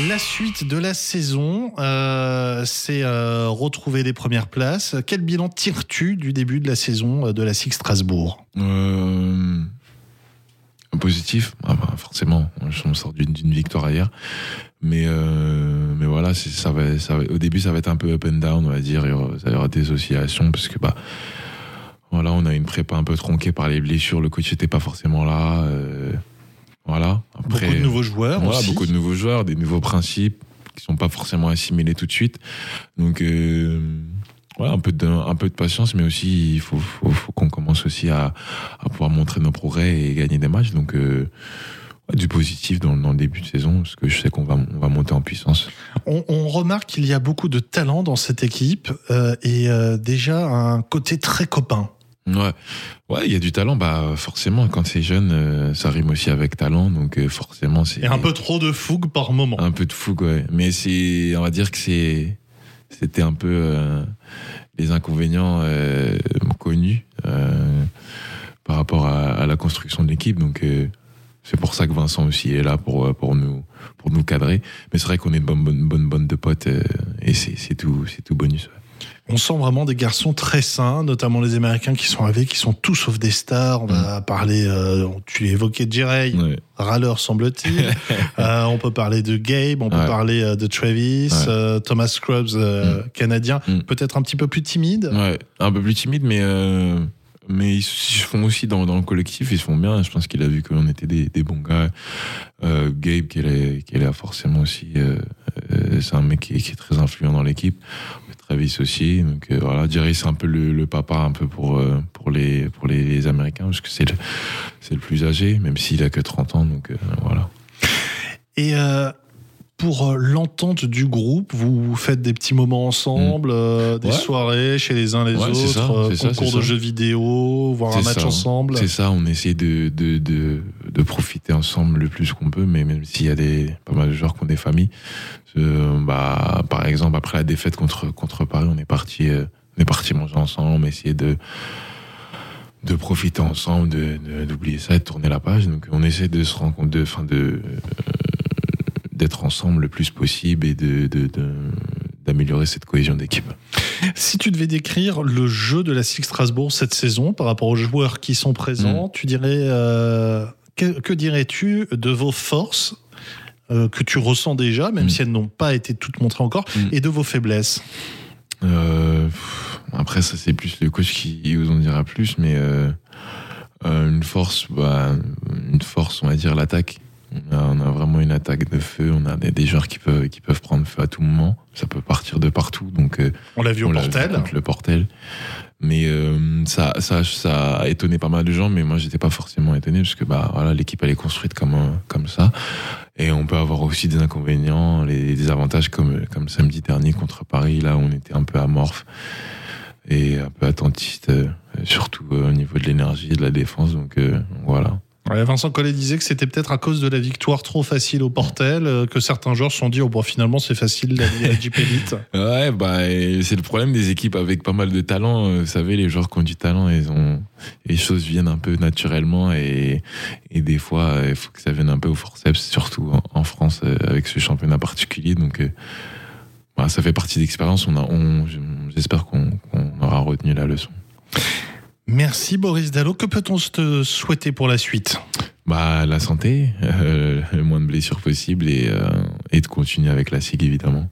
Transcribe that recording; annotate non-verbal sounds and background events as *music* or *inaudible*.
La suite de la saison, euh, c'est euh, retrouver les premières places. Quel bilan tires-tu du début de la saison euh, de la SIG Strasbourg? Positif, ah bah, forcément. On sort d'une victoire hier, mais mais voilà, Au début, ça va être un peu up and down, on va dire. Il y aura, y des oscillations parce que bah voilà, on a une prépa un peu tronquée par les blessures. Le coach n'était pas forcément là. Voilà. Après, Beaucoup de nouveaux joueurs voilà, aussi. beaucoup de nouveaux joueurs, des nouveaux principes qui sont pas forcément assimilés tout de suite. Donc euh, voilà, un peu de un peu de patience, mais aussi il faut, faut, faut qu'on commence aussi à, à pouvoir montrer nos progrès et gagner des matchs. Donc euh, ouais, du positif dans, dans le début de saison, parce que je sais qu'on va on va monter en puissance. On, on remarque qu'il y a beaucoup de talent dans cette équipe euh, et déjà un côté très copain. Ouais, ouais, il y a du talent. Bah forcément, quand c'est jeune, euh, ça rime aussi avec talent, donc euh, forcément c'est Et un peu trop de fougue par moment. un peu de fougue, ouais. Mais c'est, on va dire que c'est, c'était un peu euh, les inconvénients euh, connus euh, par rapport à, à la construction de l'équipe. Donc euh, c'est pour ça que Vincent aussi est là pour pour nous pour nous cadrer. Mais c'est vrai qu'on est une bonne bonne bonne bande de potes euh, et c'est c'est tout c'est tout bonus. ouais. On sent vraiment des garçons très sains, notamment les Américains qui sont arrivés, qui sont tous sauf des stars. On va parler, euh, tu évoquais Jerry, Ouais. râleur semble-t-il. *laughs* Euh, on peut parler de Gabe, on peut Ouais. parler euh, de Travis, Ouais. euh, Thomas Scrubs, euh, canadien, Mm. peut-être un petit peu plus timide. Ouais, un peu plus timide, mais, mais ils se font aussi dans, dans le collectif, ils se font bien. Je pense qu'il a vu qu'on était des, des bons gars. Euh, Gabe, qui est, qui est là forcément aussi, euh, c'est un mec qui est, qui est très influent dans l'équipe. Travis aussi. Donc euh, voilà, Jerry, c'est un peu le, le papa un peu pour, euh, pour, les, pour les, les Américains, parce que c'est le, c'est le plus âgé, même s'il a que 30 ans. Donc euh, voilà. Et pour l'entente du groupe, vous faites des petits moments ensemble, des Mm. Ouais. soirées chez les uns les Ouais, autres, ça, concours de ça. jeux vidéo, voir un match ensemble. C'est ça, on essaie de, de, de, de profiter ensemble le plus qu'on peut, mais même s'il y a des, pas mal de joueurs qui ont des familles, euh, bah, par exemple, après la défaite contre, contre Paris, on est parti, euh, on est parti manger ensemble, essayer de, de profiter ensemble, de, de- d'oublier ça et de tourner la page. Donc, on essaie de se de, enfin, de, euh, d'être ensemble le plus possible et de, de, de- d'améliorer cette cohésion d'équipe. Si tu devais décrire le jeu de la Six Strasbourg cette saison par rapport aux joueurs qui sont présents, Mm. tu dirais euh, que, que dirais-tu de vos forces euh, que tu ressens déjà, même Mm. si elles n'ont pas été toutes montrées encore, Mm. et de vos faiblesses? Euh, après, ça, c'est plus le coach qui vous en dira plus, mais euh, une force, bah, une force, on va dire l'attaque. On a, on a vraiment une attaque de feu. On a des, des joueurs qui peuvent, qui peuvent prendre feu à tout moment. Ça peut partir de partout. Donc, euh, On l'a vu au on vu Portel. contre le Portel. Mais euh, ça, ça, ça a étonné pas mal de gens, mais moi j'étais pas forcément étonné parce que bah voilà l'équipe elle est construite comme un- comme ça, et on peut avoir aussi des inconvénients, les, des avantages comme comme samedi dernier contre Paris là où on était un peu amorphe et un peu attentiste, euh, surtout euh, au niveau de l'énergie et de la défense. Donc euh, voilà. Vincent Collet disait que c'était peut-être à cause de la victoire trop facile au Portel euh, que certains joueurs se sont dit oh, bon, finalement c'est facile d'aller à Jeep Elite. *laughs* Ouais, bah, c'est le problème des équipes avec pas mal de talent. Euh, Vous savez, les joueurs qui ont du talent, ils ont, les choses viennent un peu naturellement et, des fois, euh, il faut que ça vienne un peu au forceps, surtout en, France, avec ce championnat particulier. Donc, voilà, ça fait partie d'expérience. On on, j'espère qu'on aura retenu la leçon. Merci Boris Dallot. Que peut-on te souhaiter pour la suite? Bah, la santé, euh, le moins de blessures possible et, euh, et de continuer avec la SIG, évidemment.